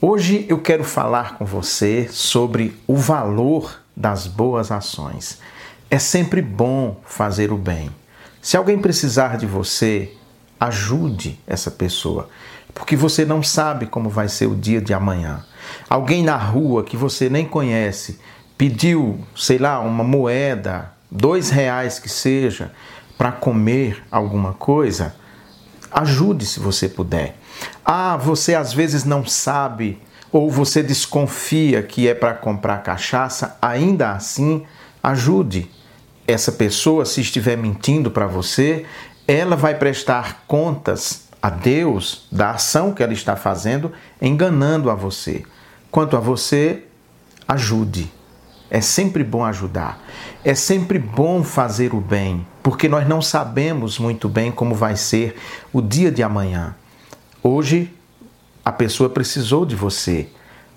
Hoje eu quero falar com você sobre o valor das boas ações. É sempre bom fazer o bem. Se alguém precisar de você, ajude essa pessoa, porque você não sabe como vai ser o dia de amanhã. Alguém na rua que você nem conhece pediu, sei lá, uma moeda, dois reais que seja, para comer alguma coisa, ajude se você puder. Ah, você às vezes não sabe ou você desconfia que é para comprar cachaça, ainda assim, ajude essa pessoa se estiver mentindo para você, ela vai prestar contas a Deus da ação que ela está fazendo, enganando a você. Quanto a você, ajude. É sempre bom ajudar. É sempre bom fazer o bem, porque nós não sabemos muito bem como vai ser o dia de amanhã. Hoje a pessoa precisou de você.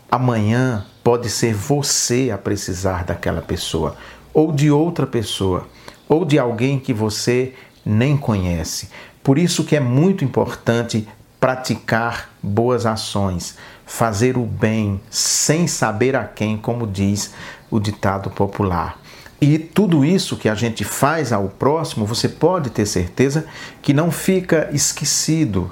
Amanhã pode ser você a precisar daquela pessoa, ou de outra pessoa, ou de alguém que você nem conhece. Por isso que é muito importante praticar boas ações, fazer o bem sem saber a quem, como diz o ditado popular. E tudo isso que a gente faz ao próximo, você pode ter certeza que não fica esquecido.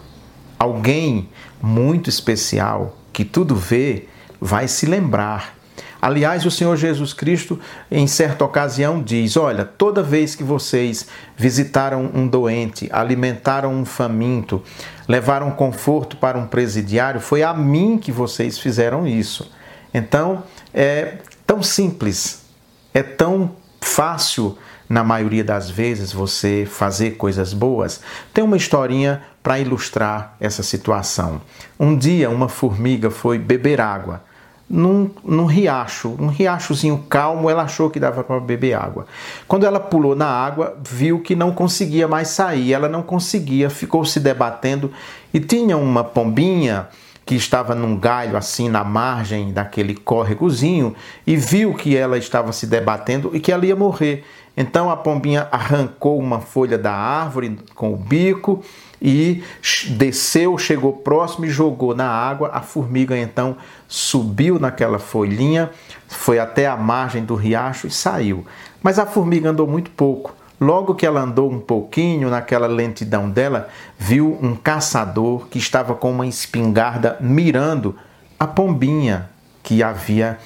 Alguém muito especial que tudo vê vai se lembrar. Aliás, o Senhor Jesus Cristo, em certa ocasião, diz: Olha, toda vez que vocês visitaram um doente, alimentaram um faminto, levaram conforto para um presidiário, foi a mim que vocês fizeram isso. Então, é tão simples, é tão fácil na maioria das vezes você fazer coisas boas. Tem uma historinha para ilustrar essa situação. Um dia uma formiga foi beber água num, num riacho, um riachozinho calmo, ela achou que dava para beber água. Quando ela pulou na água, viu que não conseguia mais sair, ela não conseguia, ficou se debatendo e tinha uma pombinha que estava num galho assim na margem daquele córregozinho e viu que ela estava se debatendo e que ela ia morrer. Então a pombinha arrancou uma folha da árvore com o bico e desceu, chegou próximo e jogou na água. A formiga então subiu naquela folhinha, foi até a margem do riacho e saiu. Mas a formiga andou muito pouco. Logo que ela andou um pouquinho naquela lentidão dela, viu um caçador que estava com uma espingarda mirando a pombinha que havia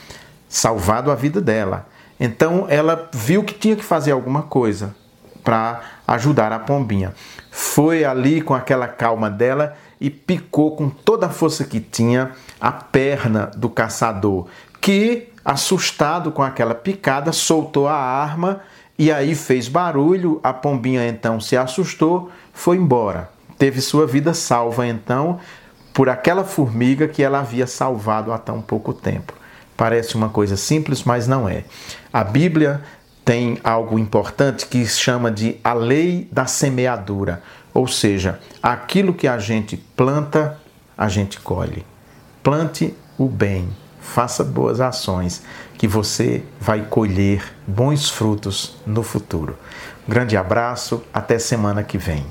salvado a vida dela. Então ela viu que tinha que fazer alguma coisa para ajudar a pombinha. Foi ali com aquela calma dela e picou com toda a força que tinha a perna do caçador, que, assustado com aquela picada, soltou a arma e aí fez barulho. A pombinha então se assustou, foi embora. Teve sua vida salva então por aquela formiga que ela havia salvado há tão pouco tempo. Parece uma coisa simples, mas não é. A Bíblia tem algo importante que chama de a lei da semeadura, ou seja, aquilo que a gente planta, a gente colhe. Plante o bem, faça boas ações, que você vai colher bons frutos no futuro. grande abraço, até semana que vem.